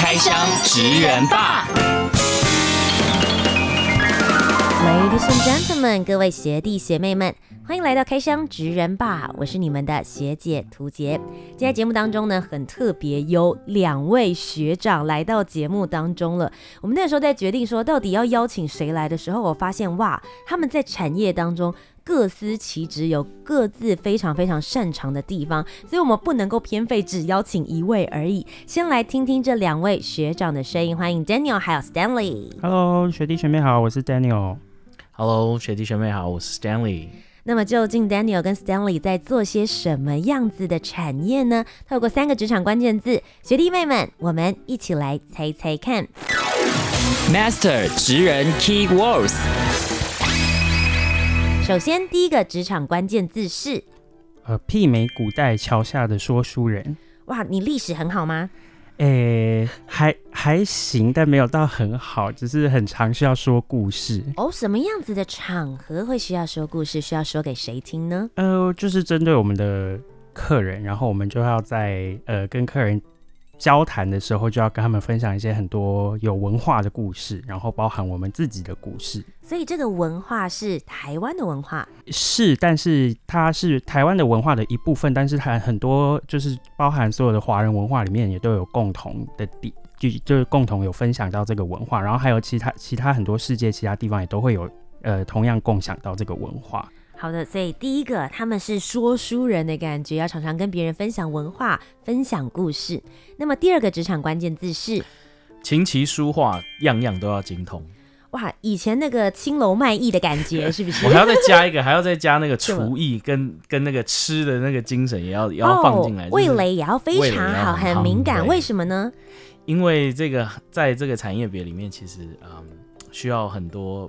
开箱职人吧，Ladies and gentlemen，各位学弟学妹们，欢迎来到开箱职人吧，我是你们的学姐涂洁。今天节目当中呢，很特别，有两位学长来到节目当中了。我们那时候在决定说到底要邀请谁来的时候，我发现哇，他们在产业当中。各司其职，有各自非常非常擅长的地方，所以我们不能够偏废，只邀请一位而已。先来听听这两位学长的声音，欢迎 Daniel 还有 Stanley。Hello，学弟学妹好，我是 Daniel。Hello，学弟学妹好，我是 Stanley。那么究竟 Daniel 跟 Stanley 在做些什么样子的产业呢？透过三个职场关键字，学弟妹们，我们一起来猜猜看。Master 职人 Key Words。首先，第一个职场关键字是，呃，媲美古代桥下的说书人。哇，你历史很好吗？诶、欸，还还行，但没有到很好，只是很常需要说故事。哦，什么样子的场合会需要说故事？需要说给谁听呢？呃，就是针对我们的客人，然后我们就要在呃跟客人。交谈的时候就要跟他们分享一些很多有文化的故事，然后包含我们自己的故事。所以这个文化是台湾的文化，是，但是它是台湾的文化的一部分，但是它很多就是包含所有的华人文化里面也都有共同的地，就就是共同有分享到这个文化，然后还有其他其他很多世界其他地方也都会有呃同样共享到这个文化。好的，所以第一个他们是说书人的感觉，要常常跟别人分享文化、分享故事。那么第二个职场关键字是琴棋书画，样样都要精通。哇，以前那个青楼卖艺的感觉是不是？我还要再加一个，还要再加那个厨艺 跟跟那个吃的那个精神也要也要放进来，味蕾也要非常好，很敏感。为什么呢？因为这个在这个产业别里面，其实嗯需要很多。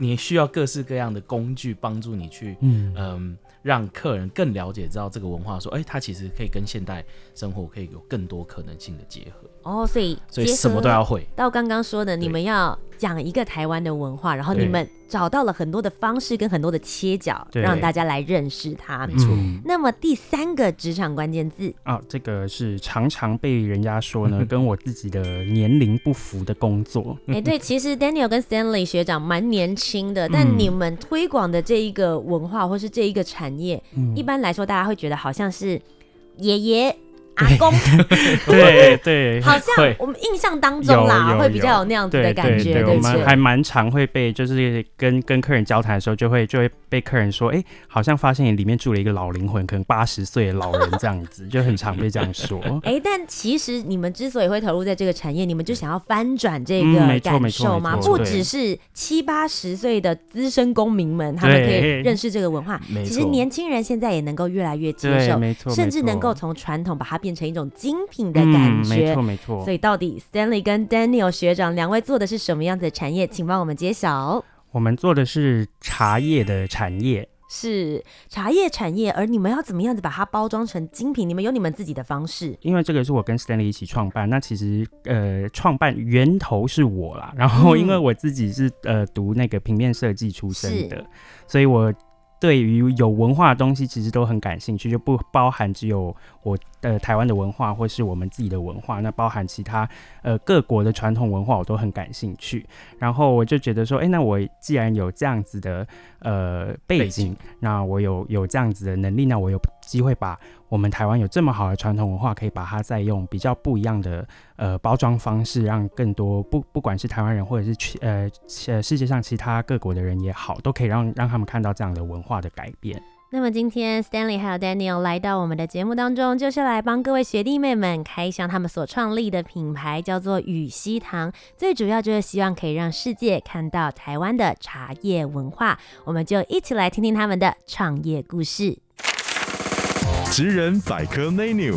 你需要各式各样的工具帮助你去，嗯，嗯，让客人更了解知道这个文化，说，哎、欸，它其实可以跟现代生活可以有更多可能性的结合。哦，所以所以什么都要会。到刚刚说的，你们要讲一个台湾的文化，然后你们找到了很多的方式跟很多的切角，让大家来认识它。没错、嗯。那么第三个职场关键字啊、哦，这个是常常被人家说呢，跟我自己的年龄不符的工作。哎、欸，对，其实 Daniel 跟 Stanley 学长蛮年轻的，但你们推广的这一个文化或是这一个产业，嗯、一般来说大家会觉得好像是爷爷。阿公，对 对，好像我们印象当中啦，会比较有那样子的感觉，对，我们还蛮常会被，就是跟跟客人交谈的时候，就会就会被客人说，哎，好像发现你里面住了一个老灵魂，可能八十岁的老人这样子，就很常被这样说。哎，但其实你们之所以会投入在这个产业，你们就想要翻转这个感受吗？不只是七八十岁的资深公民们，他们可以认识这个文化，其实年轻人现在也能够越来越接受，甚至能够从传统把它变。变成一种精品的感觉，嗯、没错没错。所以到底 Stanley 跟 Daniel 学长两位做的是什么样子的产业？请帮我们揭晓。我们做的是茶叶的产业，是茶叶产业。而你们要怎么样子把它包装成精品？你们有你们自己的方式。因为这个是我跟 Stanley 一起创办，那其实呃，创办源头是我啦。然后因为我自己是呃读那个平面设计出身的，所以我。对于有文化的东西，其实都很感兴趣，就不包含只有我的台湾的文化，或是我们自己的文化，那包含其他呃各国的传统文化，我都很感兴趣。然后我就觉得说，哎，那我既然有这样子的呃背景，背景，那我有有这样子的能力，那我有机会把。我们台湾有这么好的传统文化，可以把它再用比较不一样的呃包装方式，让更多不不管是台湾人或者是去呃呃世界上其他各国的人也好，都可以让让他们看到这样的文化的改变。那么今天 Stanley 还有 Daniel 来到我们的节目当中，就是来帮各位学弟妹们开箱他们所创立的品牌，叫做雨溪堂。最主要就是希望可以让世界看到台湾的茶叶文化。我们就一起来听听他们的创业故事。职人百科 menu，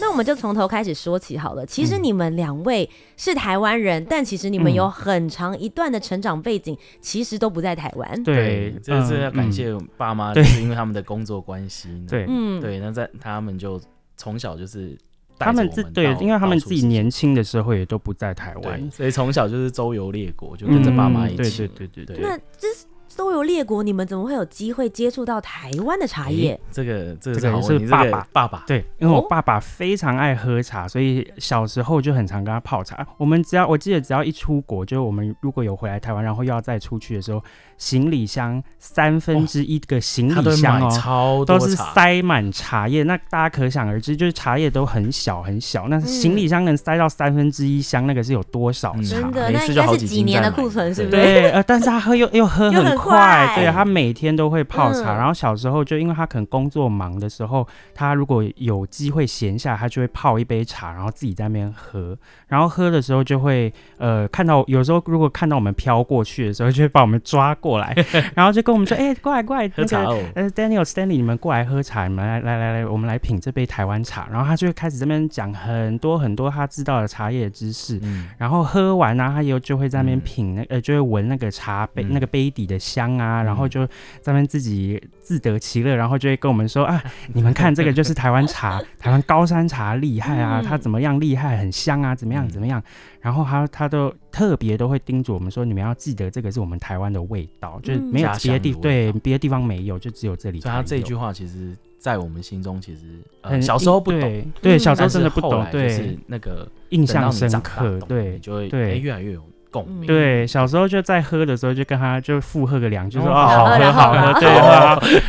那我们就从头开始说起好了。其实你们两位是台湾人，嗯、但其实你们有很长一段的成长背景，其实都不在台湾。对，这是要感谢爸妈，就是因为他们的工作关系。对，嗯，对，那在他们就从小就是。他们自对，因为他们自己年轻的时候也都不在台湾，所以从小就是周游列国，就跟着爸妈一起。对对对对对。那这是。周游列国，你们怎么会有机会接触到台湾的茶叶？这个这个这个是爸爸爸爸对，因为我爸爸非常爱喝茶，所以小时候就很常跟他泡茶。我们只要我记得只要一出国，就是我们如果有回来台湾，然后又要再出去的时候，行李箱三分之一个行李箱哦，都是塞满茶叶。那大家可想而知，就是茶叶都很小很小，那行李箱能塞到三分之一箱，那个是有多少茶？真的，那应该是几年的库存，是不是？对，呃，但是他喝又又喝很。快，对，他每天都会泡茶，嗯、然后小时候就因为他可能工作忙的时候，他如果有机会闲下，他就会泡一杯茶，然后自己在那边喝，然后喝的时候就会呃看到有时候如果看到我们飘过去的时候，就会把我们抓过来，然后就跟我们说，哎、欸，过来过来，那个呃 Daniel Stanley，你们过来喝茶，你们来来来来，我们来品这杯台湾茶，然后他就会开始这边讲很多很多他知道的茶叶知识，嗯、然后喝完呢、啊，他又就会在那边品那、嗯、呃就会闻那个茶杯、嗯、那个杯底的香啊，然后就在那边自己自得其乐，然后就会跟我们说啊，你们看这个就是台湾茶，台湾高山茶厉害啊，它怎么样厉害，很香啊，怎么样怎么样，然后他他都特别都会叮嘱我们说，你们要记得这个是我们台湾的味道，就是没有别的地对别的地方没有，就只有这里。所以他这句话其实，在我们心中其实很小时候不懂，对小时候真的不懂，对。那个印象深刻，对就会对。越来越有。对，小时候就在喝的时候就跟他就附和个两句，说哦好喝好喝，对，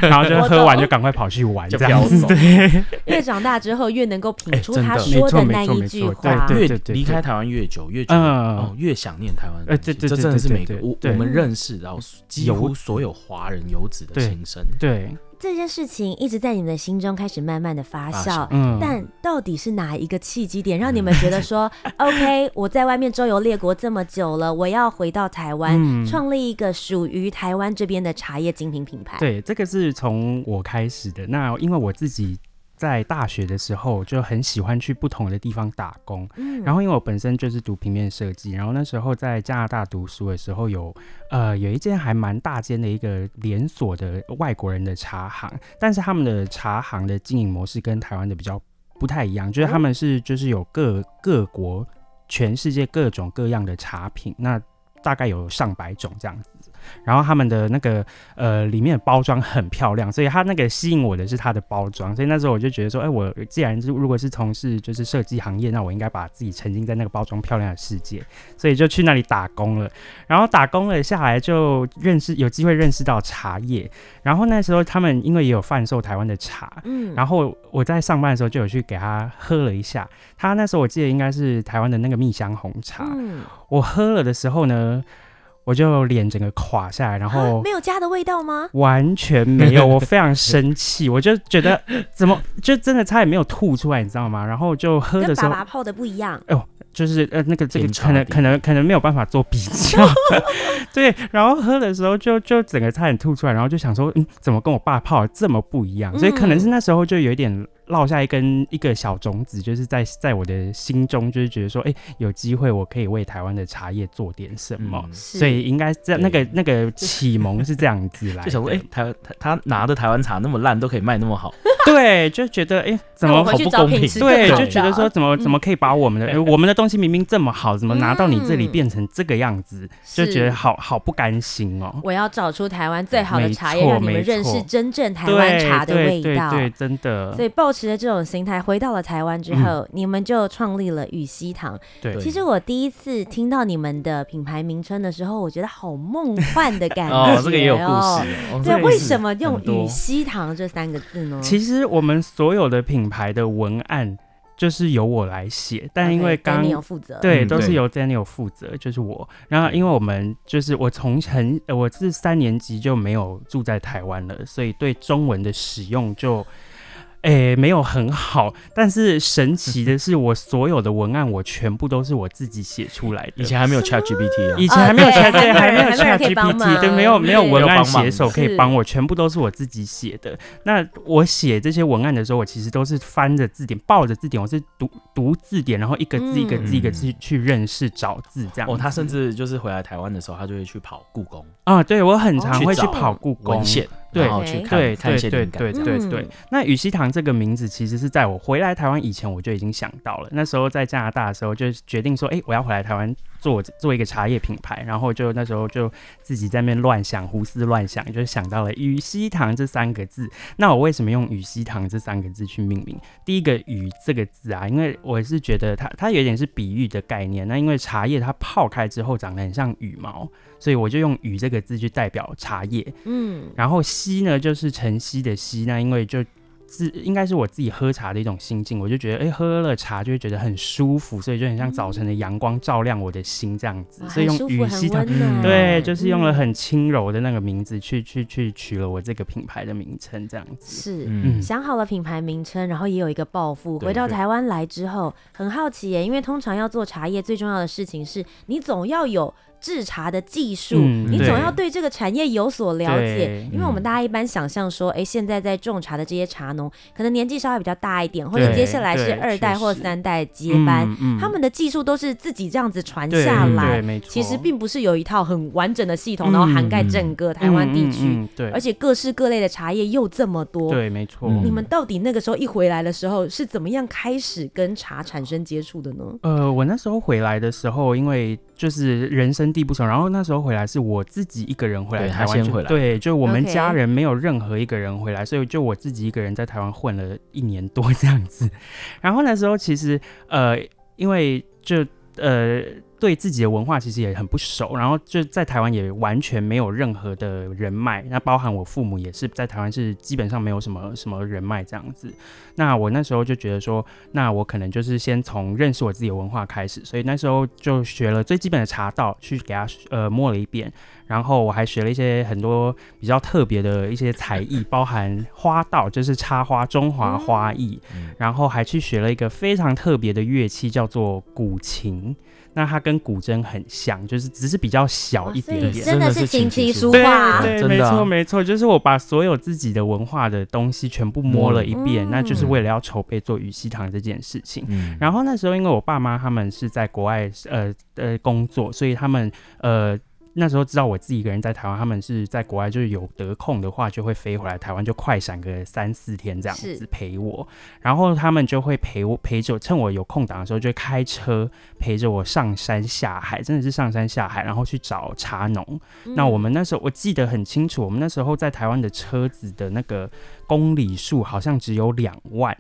然后就喝完就赶快跑去玩，这样子。对，越长大之后越能够品出他说的那一句话，越离开台湾越久越觉得越想念台湾。哎，对对，这真的是每个我我们认识然后几乎所有华人游子的心声。对。这件事情一直在你们的心中开始慢慢的发酵，嗯，但到底是哪一个契机点让你们觉得说，OK，我在外面周游列国这么久了，我要回到台湾，创立一个属于台湾这边的茶叶精品品牌？对，这个是从我开始的。那因为我自己。在大学的时候就很喜欢去不同的地方打工，嗯，然后因为我本身就是读平面设计，然后那时候在加拿大读书的时候有，呃，有一间还蛮大间的一个连锁的外国人的茶行，但是他们的茶行的经营模式跟台湾的比较不太一样，就是他们是就是有各各国全世界各种各样的茶品，那大概有上百种这样子。然后他们的那个呃里面的包装很漂亮，所以它那个吸引我的是它的包装，所以那时候我就觉得说，哎，我既然是如果是从事就是设计行业，那我应该把自己沉浸在那个包装漂亮的世界，所以就去那里打工了。然后打工了下来就认识有机会认识到茶叶，然后那时候他们因为也有贩售台湾的茶，嗯，然后我在上班的时候就有去给他喝了一下，他那时候我记得应该是台湾的那个蜜香红茶，嗯，我喝了的时候呢。我就脸整个垮下来，然后没有家的味道吗？完全没有，我非常生气，我就觉得怎么就真的差点没有吐出来，你知道吗？然后就喝的时候，跟爸爸泡的不一样。哎呦，就是呃那个这个可能可能可能没有办法做比较，对。然后喝的时候就就整个差点吐出来，然后就想说，嗯，怎么跟我爸泡的这么不一样？所以可能是那时候就有一点。落下一根一个小种子，就是在在我的心中，就是觉得说，哎、欸，有机会我可以为台湾的茶叶做点什么，嗯、所以应该在那个那个启蒙是这样子来的。就想说，哎、欸，台他他拿的台湾茶那么烂，都可以卖那么好，对，就觉得哎、欸，怎么好不公平？对，就觉得说，怎么怎么可以把我们的、嗯、我们的东西明明这么好，怎么拿到你这里变成这个样子？嗯、就觉得好好不甘心哦。我要找出台湾最好的茶叶，让你们认识真正台湾茶的味道。对，对，对，对，真的。所以抱持着这种心态回到了台湾之后，嗯、你们就创立了雨西堂。对，其实我第一次听到你们的品牌名称的时候，我觉得好梦幻的感觉 哦。这个也有故事。哦、对，为什么用雨西堂这三个字呢？其实我们所有的品牌的文案就是由我来写，但因为刚 Daniel 负责，对，都是由 Daniel 负责，就是我。然后因为我们就是我从很我是三年级就没有住在台湾了，所以对中文的使用就。哎、欸，没有很好，但是神奇的是，我所有的文案我全部都是我自己写出来的。以前还没有 Chat GPT 啊，以前还没有 Chat，还没有 Chat GPT，对，没有没有文案写手可以帮我，全部都是我自己写的。那我写这些文案的时候，我其实都是翻着字典，抱着字典，我是读读字典，然后一个字一个字一个字去认识找字这样。哦，他甚至就是回来台湾的时候，他就会去跑故宫啊，对我很常会去跑故宫。文献。对，然后去看对看一些对灵感对对对对。嗯、那羽西堂这个名字其实是在我回来台湾以前我就已经想到了。那时候在加拿大的时候就决定说，哎，我要回来台湾做做一个茶叶品牌。然后就那时候就自己在那边乱想，胡思乱想，就想到了羽西堂这三个字。那我为什么用羽西堂这三个字去命名？第一个“羽”这个字啊，因为我是觉得它它有点是比喻的概念。那因为茶叶它泡开之后长得很像羽毛。所以我就用“羽”这个字去代表茶叶，嗯，然后“西”呢就是晨曦的“曦”，那因为就。是应该是我自己喝茶的一种心境，我就觉得哎、欸，喝了茶就会觉得很舒服，所以就很像早晨的阳光照亮我的心这样子，嗯、所以用语希堂，对，就是用了很轻柔的那个名字去、嗯、去去取了我这个品牌的名称这样子。是，嗯、想好了品牌名称，然后也有一个抱负，回到台湾来之后，很好奇耶，因为通常要做茶叶最重要的事情是你总要有。制茶的技术，嗯、你总要对这个产业有所了解，因为我们大家一般想象说，哎、欸，现在在种茶的这些茶农，可能年纪稍微比较大一点，或者接下来是二代或三代接班，他们的技术都是自己这样子传下来，其实并不是有一套很完整的系统，然后涵盖整个台湾地区，对，而且各式各类的茶叶又这么多，对，没错。你们到底那个时候一回来的时候，是怎么样开始跟茶产生接触的呢？呃，我那时候回来的时候，因为就是人生地不熟，然后那时候回来是我自己一个人回来台湾，就对，就我们家人没有任何一个人回来.所以就我自己一个人在台湾混了一年多这样子。然后那时候其实呃，因为就呃。对自己的文化其实也很不熟，然后就在台湾也完全没有任何的人脉，那包含我父母也是在台湾是基本上没有什么什么人脉这样子。那我那时候就觉得说，那我可能就是先从认识我自己的文化开始，所以那时候就学了最基本的茶道，去给他呃摸了一遍，然后我还学了一些很多比较特别的一些才艺，包含花道，就是插花中华花艺，嗯、然后还去学了一个非常特别的乐器，叫做古琴。那它跟古筝很像，就是只是比较小一点点，真的是琴棋书画。对，对，没错没错，就是我把所有自己的文化的东西全部摸了一遍，嗯、那就是为了要筹备做雨西堂这件事情。嗯、然后那时候因为我爸妈他们是在国外呃呃工作，所以他们呃。那时候知道我自己一个人在台湾，他们是在国外，就是有得空的话就会飞回来台湾，就快闪个三四天这样子陪我。然后他们就会陪我陪着，趁我有空档的时候就开车陪着我上山下海，真的是上山下海，然后去找茶农。嗯、那我们那时候我记得很清楚，我们那时候在台湾的车子的那个公里数好像只有两万。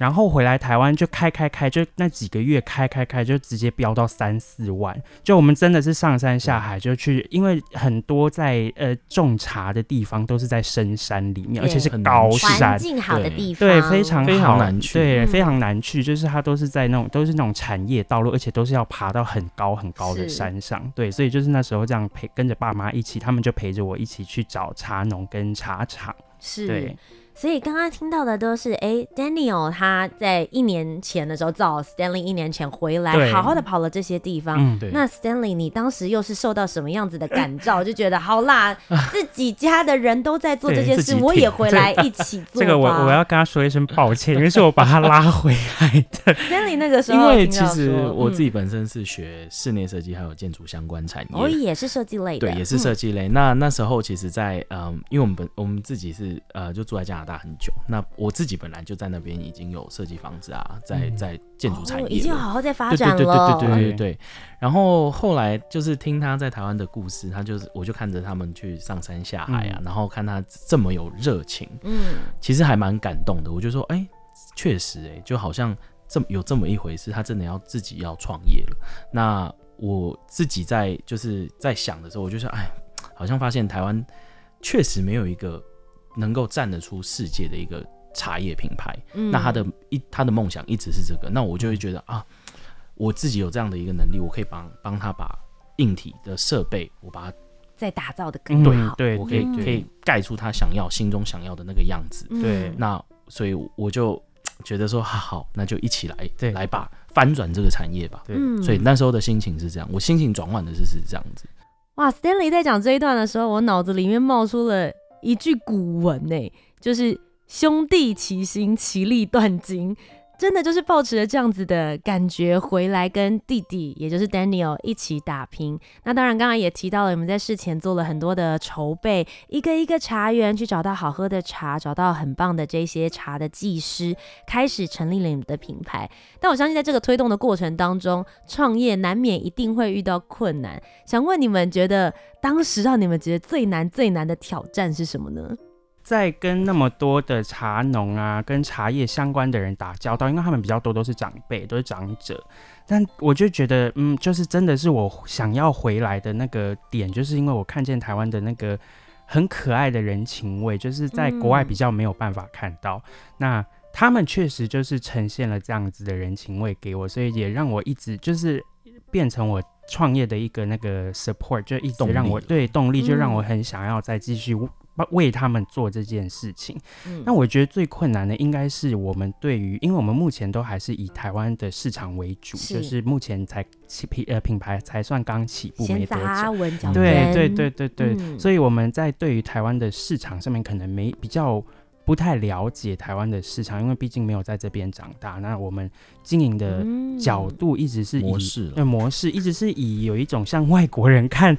然后回来台湾就开开开，就那几个月开开开就直接飙到三四万。就我们真的是上山下海就去，因为很多在呃种茶的地方都是在深山里面，而且是高山，环境好的地方，对，非常好，非常难去，对，非常难去。就是它都是在那种都是那种产业道路，而且都是要爬到很高很高的山上。是对，所以就是那时候这样陪跟着爸妈一起，他们就陪着我一起去找茶农跟茶厂。是。对。所以刚刚听到的都是，哎，Daniel 他在一年前的时候找 Stanley 一年前回来，好好的跑了这些地方。嗯、那 Stanley，你当时又是受到什么样子的感召，就觉得好啦，自己家的人都在做这件事，我也回来一起做。这个我我要跟他说一声抱歉，因为是我把他拉回来的。Stanley 那个时候，因为其实我自己本身是学室内设计还有建筑相关产业，我、嗯、也是设计类的，对，也是设计类。嗯、那那时候其实在，在嗯，因为我们本我们自己是呃，就住在加拿大。很久，那我自己本来就在那边已经有设计房子啊，在在建筑产业、哦、已经好好在发展了，对对对对对对对。然后后来就是听他在台湾的故事，他就是我就看着他们去上山下海啊，嗯、然后看他这么有热情，嗯，其实还蛮感动的。我就说，哎、欸，确实、欸，哎，就好像这么有这么一回事，他真的要自己要创业了。那我自己在就是在想的时候，我就说，哎，好像发现台湾确实没有一个。能够站得出世界的一个茶叶品牌，嗯、那他的一他的梦想一直是这个，那我就会觉得啊，我自己有这样的一个能力，我可以帮帮他把硬体的设备，我把它再打造的更好，对，对，我可以可以盖出他想要心中想要的那个样子，对，那所以我就觉得说，好好，那就一起来，对。来把翻转这个产业吧。对，嗯。所以那时候的心情是这样，我心情转换的是是这样子。哇，Stanley 在讲这一段的时候，我脑子里面冒出了一句古文呢，就是“兄弟齐心，其利断金”。真的就是抱持着这样子的感觉回来跟弟弟，也就是 Daniel 一起打拼。那当然，刚刚也提到了，你们在事前做了很多的筹备，一个一个茶园去找到好喝的茶，找到很棒的这些茶的技师，开始成立了你们的品牌。但我相信，在这个推动的过程当中，创业难免一定会遇到困难。想问你们，觉得当时让你们觉得最难最难的挑战是什么呢？在跟那么多的茶农啊，跟茶叶相关的人打交道，因为他们比较多都是长辈，都是长者。但我就觉得，嗯，就是真的是我想要回来的那个点，就是因为我看见台湾的那个很可爱的人情味，就是在国外比较没有办法看到。嗯、那他们确实就是呈现了这样子的人情味给我，所以也让我一直就是变成我创业的一个那个 support，就一直让我对动力，就让我很想要再继续。为他们做这件事情，那、嗯、我觉得最困难的应该是我们对于，因为我们目前都还是以台湾的市场为主，是就是目前才起品呃品牌才算刚起步没多久，对对对对对，嗯、所以我们在对于台湾的市场上面可能没比较不太了解台湾的市场，因为毕竟没有在这边长大，那我们经营的角度一直是以模式，呃模式一直是以有一种像外国人看。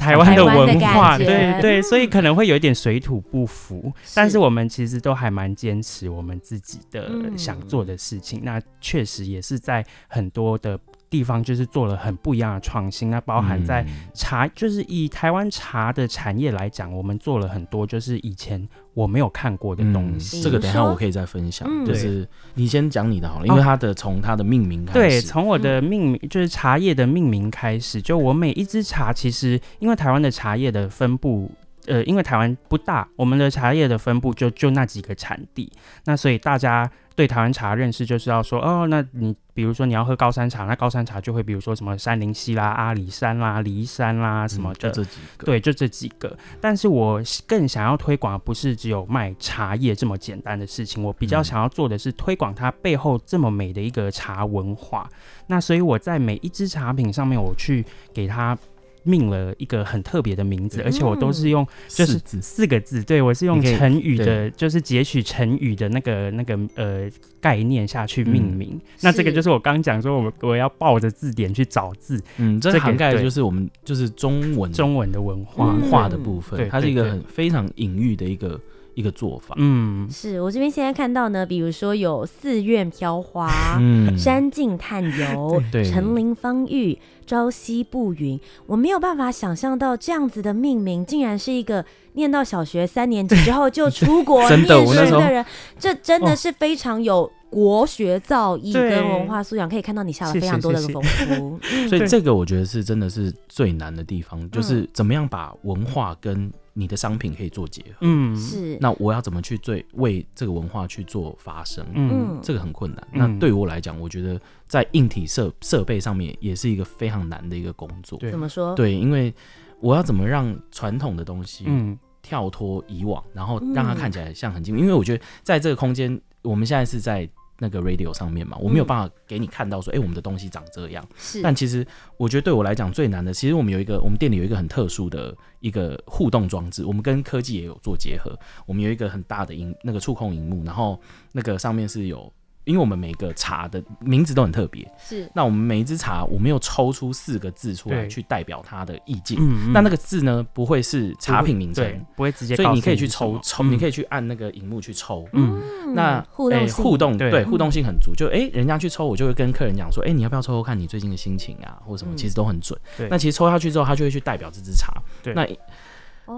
台湾的文化，对对，所以可能会有一点水土不服，是但是我们其实都还蛮坚持我们自己的想做的事情。嗯、那确实也是在很多的地方，就是做了很不一样的创新。那包含在茶，就是以台湾茶的产业来讲，我们做了很多，就是以前。我没有看过的东西，嗯、这个等一下我可以再分享。嗯、就是你先讲你的好了，因为它的从它的命名开始，对，从我的命名就是茶叶的命名开始，就我每一支茶其实，因为台湾的茶叶的分布。呃，因为台湾不大，我们的茶叶的分布就就那几个产地，那所以大家对台湾茶认识就是要说，哦，那你比如说你要喝高山茶，那高山茶就会比如说什么山林溪啦、阿里山啦、梨山啦什么的，嗯、就这几个，对，就这几个。但是我更想要推广的不是只有卖茶叶这么简单的事情，我比较想要做的是推广它背后这么美的一个茶文化。那所以我在每一支茶品上面，我去给它。命了一个很特别的名字，而且我都是用就是四个字，对，我是用成语的，就是截取成语的那个那个呃概念下去命名。嗯、那这个就是我刚讲说，我我要抱着字典去找字，嗯，这涵盖就是我们就是中文中文的文化。文化的部分，它是一个很非常隐喻的一个。一个做法，嗯，是我这边现在看到呢，比如说有寺院飘花，嗯，山径探游，对，陈林芳玉，朝夕不云，我没有办法想象到这样子的命名，竟然是一个念到小学三年级之后就出国 念书的人，这真的是非常有国学造诣跟文化素养，可以看到你下了非常多的功夫，所以这个我觉得是真的是最难的地方，就是怎么样把文化跟你的商品可以做结合，嗯，是。那我要怎么去最为这个文化去做发声？嗯，这个很困难。那对于我来讲，我觉得在硬体设设备上面也是一个非常难的一个工作。对，怎么说？对，因为我要怎么让传统的东西，嗯，跳脱以往，然后让它看起来像很精美。因为我觉得在这个空间，我们现在是在。那个 radio 上面嘛，我没有办法给你看到说，哎、嗯欸，我们的东西长这样。是，但其实我觉得对我来讲最难的，其实我们有一个，我们店里有一个很特殊的一个互动装置，我们跟科技也有做结合。我们有一个很大的荧，那个触控荧幕，然后那个上面是有。因为我们每个茶的名字都很特别，是。那我们每一支茶，我们又抽出四个字出来，去代表它的意境。嗯，那那个字呢，不会是茶品名称，不会直接。所以你可以去抽抽，你可以去按那个荧幕去抽。嗯，那互动互动对互动性很足，就哎，人家去抽，我就会跟客人讲说，哎，你要不要抽抽看你最近的心情啊，或什么，其实都很准。对。那其实抽下去之后，他就会去代表这支茶。对。那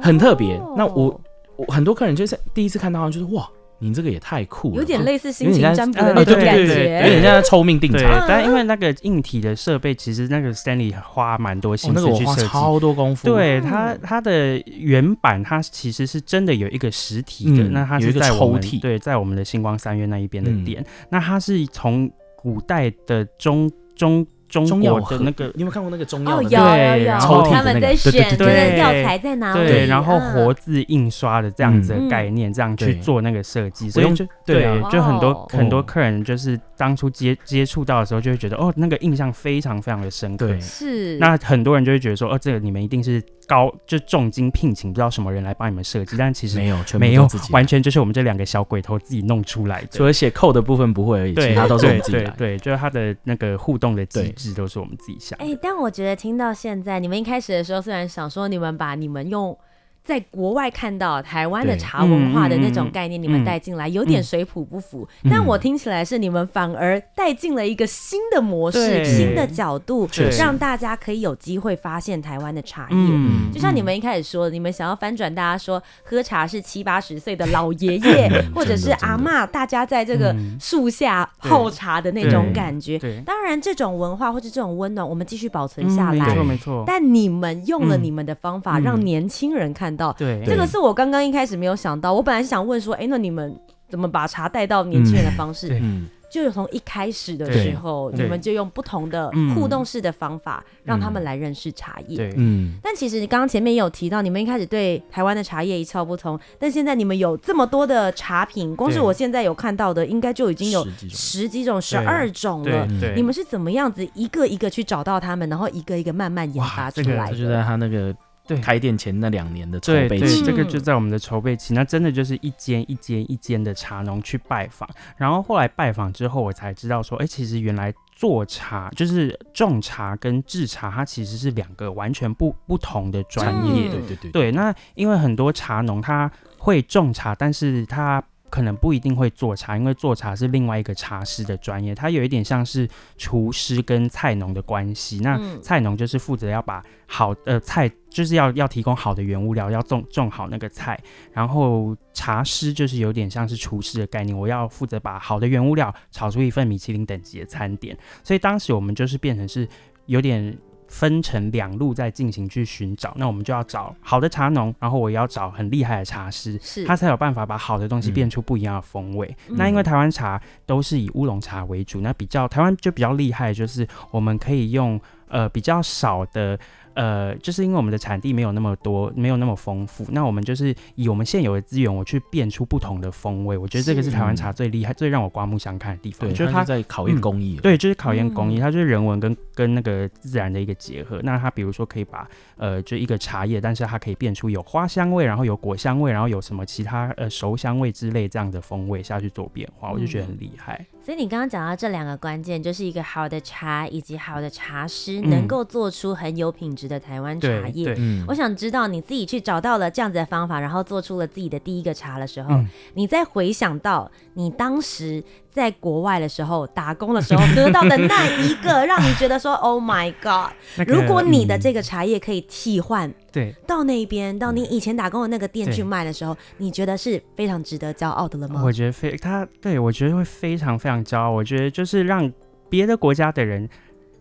很特别。那我我很多客人就是第一次看到，就是哇。你这个也太酷了，有点类似心情占卜的那种感觉，有点像抽命定茶。但因为那个硬体的设备，其实那个 Stanley 花蛮多心思去设计，超多功夫。对它，它的原版它其实是真的有一个实体的，那它是在抽屉对，在我们的星光三月那一边的店。那它是从古代的中中。中国的那个你有没有看过那个中药哦，的有那个？有有，抽屉的他们在选对对对个药材在哪里，对，然后嗯活字印刷的这样子的概念，这样去做那个设计，所以就对啊就很多哦。很多客人就是当初接接触到的时候，就会觉得哦，那个印象非常非常的深刻。是。那很多人就会觉得说，哦，这个你们一定是高就重金聘请，不知道什么人来帮你们设计，但其实没有，全没有完全就是我们这两个小鬼头自己弄出来的。除了写扣的部分不会而已，其他都是我们对自己来。对对，就是他的那个互动的机制都是我们自己想的。哎、但我觉得听到现在，你们一开始的时候虽然想说你们把你们用在国外看到台湾的茶文化的那种概念，你们带进来，有点水土不服。嗯。但我听起来是你们反而带进了一个新的模式、新的角度，让大家可以有机会发现台湾的茶叶。嗯就像你们一开始说的，你们想要翻转大家说喝茶是七八十岁的老爷爷，或者是阿嬷，大家在这个树下泡茶的那种感觉。当然，这种文化或者这种温暖，我们继续保存下嗯、来。没错没错。但你们用了你们的方法，嗯。让年轻人看到，对，这个是我刚刚一开始没有想到。我本来是想问说，哎，那你们怎么把茶带到年轻人的方式？对嗯，就从一开始的时候，你们就用不同的嗯互动式的方法，让他们来认识茶叶。对，嗯，但其实你刚刚前面也有提到，你们一开始对台湾的茶叶一窍不通，但现在你们有这么多的茶品，光是我现在有看到的，应该就已经有十几种十二种对了。对，你们是怎么样子一个一个去找到他们，然后一个一个慢慢研发出哇这个来的？这就在他那个对开店前那两年的筹备期。这个就在我们的筹备期，那真的就是一间一间一间的茶农去拜访，然后后来拜访之后，我才知道说，哎，其实原来做茶就是种茶跟制茶，它其实是两个完全不不同的专业。嗯对对对对，那因为很多茶农他会种茶，但是他可能不一定会做茶，因为做茶是另外一个茶师的专业，它有一点像是厨师跟菜农的关系。那菜农就是负责要把好呃菜，就是要要提供好的原物料，要种种好那个菜，然后茶师就是有点像是厨师的概念，我要负责把好的原物料炒出一份米其林等级的餐点。所以当时我们就是变成是有点。分成两路在进行去寻找，那我们就要找好的茶农，然后我也要找很厉害的茶师，是他才有办法把好的东西变出不一样的风味。嗯、那因为台湾茶都是以乌龙茶为主，那比较台湾就比较厉害，就是我们可以用呃比较少的。呃，就是因为我们的产地没有那么多，没有那么丰富，那我们就是以我们现有的资源，我去变出不同的风味。我觉得这个是台湾茶最厉害、最让我刮目相看的地方。对，就是它在考验工艺、嗯。对，就是考验工艺，嗯、它就是人文跟跟那个自然的一个结合。那它比如说可以把呃，就一个茶叶，但是它可以变出有花香味，然后有果香味，然后有什么其他呃熟香味之类这样的风味下去做变化，我就觉得很厉害。嗯所以你刚刚讲到这两个关键，就是一个好的茶以及好的茶师能够做出很有品质的台湾茶叶。嗯，我想知道你自己去找到了这样子的方法，然后做出了自己的第一个茶的时候，嗯、你再回想到你当时在国外的时候打工的时候得到的那一个，让你觉得说 “Oh my God”，那个、如果你的这个茶叶可以替换，对，到那边到你以前打工的那个店去卖的时候，你觉得是非常值得骄傲的了吗？我觉得非他对我觉得会非常非常骄傲。我觉得就是让别的国家的人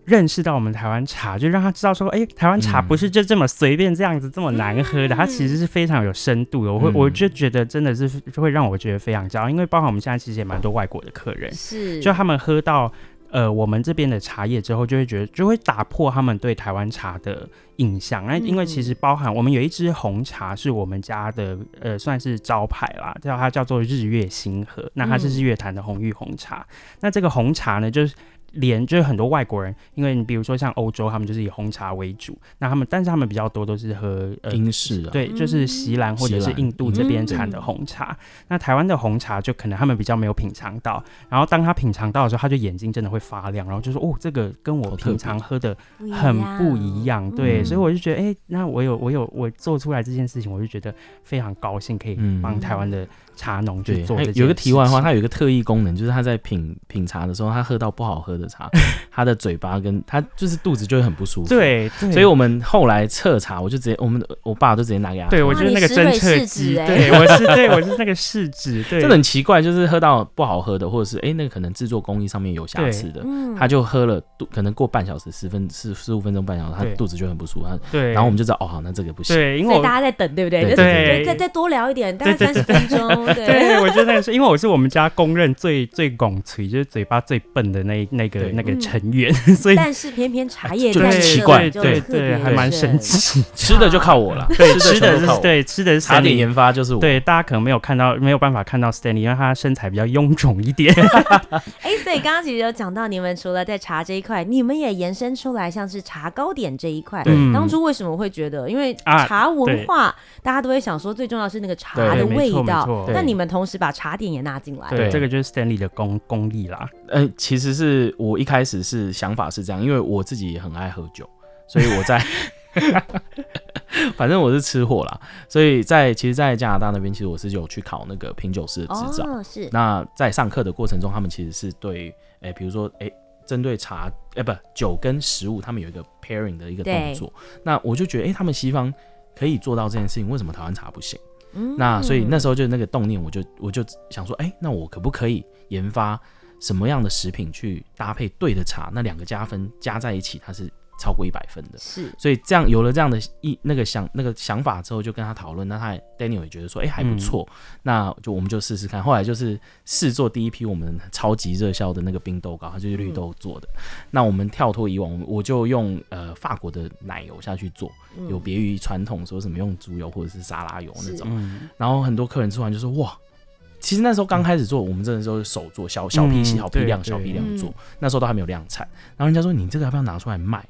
认识到我们台湾茶，就让他知道说，哎、欸，台湾茶不是就这么随便这样子这么难喝的，它其实是非常有深度的。我会我就觉得真的是会让我觉得非常骄傲，因为包括我们现在其实也蛮多外国的客人，是。就他们喝到呃我们这边的茶叶之后，就会觉得就会打破他们对台湾茶的印象。那因为其实包含我们有一支红茶是我们家的呃算是招牌啦，叫它叫做日月星河，那它是日月潭的红玉红茶。那这个红茶呢，就是。连就是很多外国人，因为你比如说像欧洲，他们就是以红茶为主，那他们但是他们比较多都是喝呃英式啊，对，就是锡兰或者是印度这边产的红茶。那台湾的红茶就可能他们比较没有品尝到，然后当他品尝到的时候，他就眼睛真的会发亮，然后就说哦，这个跟我平常喝的很不一样，对，所以我就觉得哎、欸，那我有我有我做出来这件事情，我就觉得非常高兴，可以帮台湾的茶农去做。有个题外话，它有一个特异功能，就是他在品品茶的时候，他喝到不好喝的茶，他的嘴巴跟他就是肚子就会很不舒服。对，所以我们后来测茶，我就直接我们我爸就直接拿给他。对，我就是那个侦测机，对，我是对我是那个试纸，对，真的很奇怪，就是喝到不好喝的，或者是哎、欸、那个可能制作工艺上面有瑕疵的，他就喝了，可能过半小时、十分十十五分钟、半小时，他肚子就很不舒服。对，然后我们就知道哦，好，那这个不行。对，因为大家在等，对不对？对，再再多聊一点，大概三十分钟。对，我觉得是因为我是我们家公认最最拱嘴，就是嘴巴最笨的那那个那个成员，所以但是偏偏茶叶就蛋奇怪就对对，还蛮神奇。吃的就靠我了，对，吃吃的是，对吃的是茶点研发就是我。对，大家可能没有看到，没有办法看到 Stanley，因为他身材比较臃肿一点。哎，所以刚刚其实有讲到，你们除了在茶这一块，你们也延伸出来，像是茶糕点这一块。对当初为什么会觉得？因为啊茶文化，大家都会想说，最重要是那个茶的味道。那你们同时把茶点也纳进来。对，这个就是 Stanley 的功功力啦。呃，其实是我一开始是想法是这样，因为我自己也很爱喝酒，所以我在 反正我是吃货啦，所以在其实，在加拿大那边，其实我是有去考那个品酒师的执照。哦，是。那在上课的过程中，他们其实是对，哎、比如说，哎、针对茶，哎、不，酒跟食物，他们有一个 pairing 的一个动作。那我就觉得，哎、他们西方可以做到这件事情，为什么台湾茶不行？那所以那时候就那个动念，我就我就想说，哎、那我可不可以研发什么样的食品去搭配对的茶？那两个加分加在一起，它是超过一百分的。是所以这样有了这样的一那个想那个想法之后，就跟他讨论。那他也 Daniel 也觉得说，哎、还不错、嗯，那就我们就试试看。后来就是试做第一批我们超级热销的那个冰豆糕，它就是绿豆做的。嗯、那我们跳脱以往，我就用呃法国的奶油下去做，嗯、有别于传统说什么用猪油或者是沙拉油那种。嗯、然后很多客人吃完就说，哇。其实那时候刚开始做，我们真的是手做，小小批小批量、小批量做。那时候都还没有量产，然后人家说，你这个要不要拿出来卖？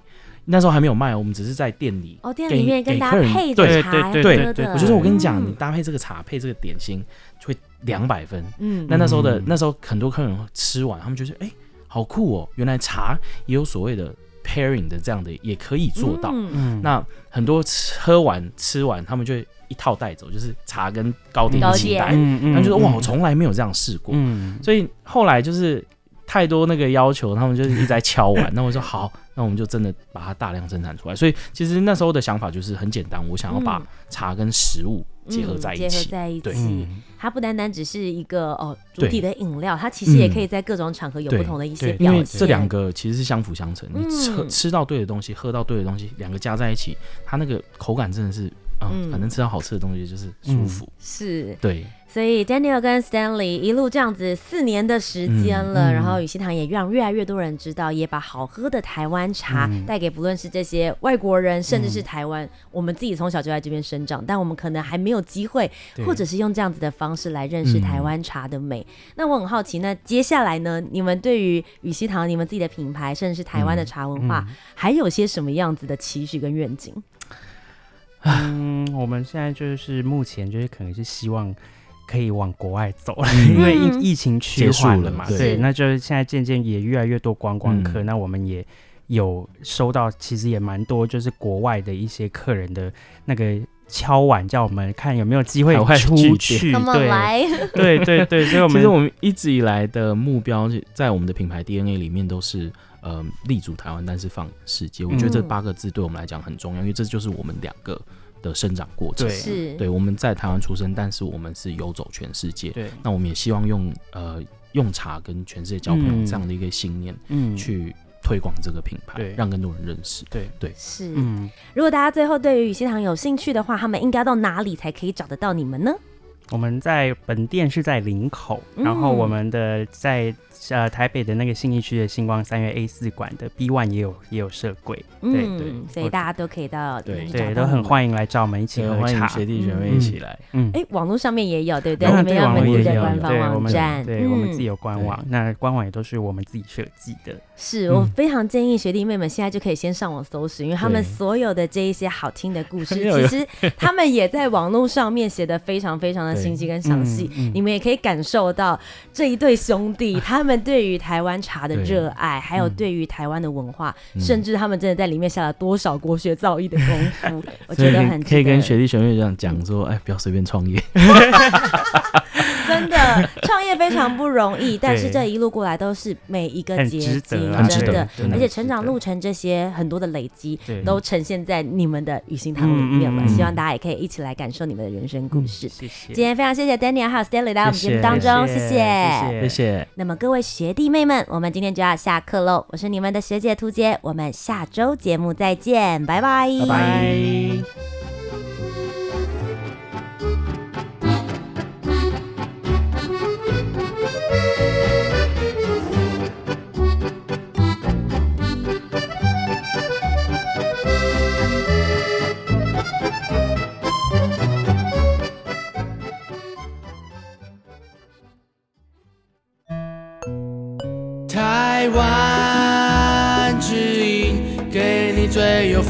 那时候还没有卖，我们只是在店里哦，店里面跟大家配对茶对对对对，我就说我跟你讲，你搭配这个茶配这个点心，就会两百分。嗯，那那时候的那时候很多客人吃完，他们觉得哎，好酷哦，原来茶也有所谓的 pairing 的这样的，也可以做到。嗯，那很多喝完吃完，他们就会一套带走，就是茶跟糕点一起带。嗯嗯，他们就说哇，我从来没有这样试过。嗯，所以后来就是太多那个要求，他们就是一直在敲碗。那我说好，那我们就真的把它大量生产出来。所以其实那时候的想法就是很简单，我想要把茶跟食物结合在一起。结合在一起，对，它不单单只是一个哦主体的饮料，它其实也可以在各种场合有不同的一些表现。因为这两个其实是相辅相成，你吃吃到对的东西，喝到对的东西，两个加在一起，它那个口感真的是。嗯，反正吃到好吃的东西就是舒服，嗯、是，对。所以 Daniel 跟 Stanley 一路这样子四年的时间了，嗯嗯、然后雨西堂也让越来越多人知道，也把好喝的台湾茶带给不论是这些外国人，嗯、甚至是台湾，我们自己从小就在这边生长，但我们可能还没有机会，或者是用这样子的方式来认识台湾茶的美。嗯、那我很好奇，那接下来呢？你们对于雨西堂、你们自己的品牌，甚至是台湾的茶文化，还有些什么样子的期许跟愿景？嗯，我们现在就是目前就是可能是希望可以往国外走了，嗯、因为疫疫情趋缓了嘛，对，对，那就是现在渐渐也越来越多观光客，嗯、那我们也有收到，其实也蛮多，就是国外的一些客人的那个敲碗，叫我们看有没有机会出去，对，对对对，所以我们其实我们一直以来的目标，在我们的品牌 DNA 里面都是。呃，立足台湾，但是放世界。我觉得这八个字对我们来讲很重要，嗯、因为这就是我们两个的生长过程。对，对，我们在台湾出生，但是我们是游走全世界。对，那我们也希望用呃用茶跟全世界交朋友这样的一个信念，嗯，去推广这个品牌，对，让更多人认识。对对是。嗯，如果大家最后对于语希堂有兴趣的话，他们应该到哪里才可以找得到你们呢？我们在本店是在林口，嗯、然后我们的在。呃，台北的那个信义区的星光三月 A 四馆的 B One 也有也有设柜，嗯、对对，所以大家都可以到对。对，都很欢迎来找我们一起喝茶，欢迎学弟学妹一起来。嗯，哎、欸，网络上面也有，对不对？你们有我们自己的官方网站，对，我们自己有官网，那官网也都是我们自己设计的。是我非常建议学弟妹们现在就可以先上网搜寻，因为他们所有的这一些好听的故事，其实他们也在网络上面写的非常非常的清晰跟详细，你们也可以感受到这一对兄弟 他们对于台湾。茶的热爱，还有对于台湾的文化，嗯、甚至他们真的在里面下了多少国学造诣的功夫，我觉得很可以跟学弟学妹这样讲说，哎，不要随便创业。真的 创业非常不容易，但是这一路过来都是每一个结晶，真的，而且成长路程这些很多的累积都呈现在你们的语希堂里面了。希望大家也可以一起来感受你们的人生故事。谢谢，今天非常谢谢 Daniel 还有 Stanley 来我们节目当中，谢谢，谢谢。那么各位学弟妹们，我们今天就要下课喽。我是你们的学姐涂姐，我们下周节目再见，拜拜，拜拜。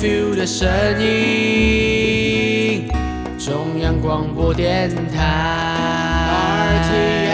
Feel 的声音。中央广播电台，RTI，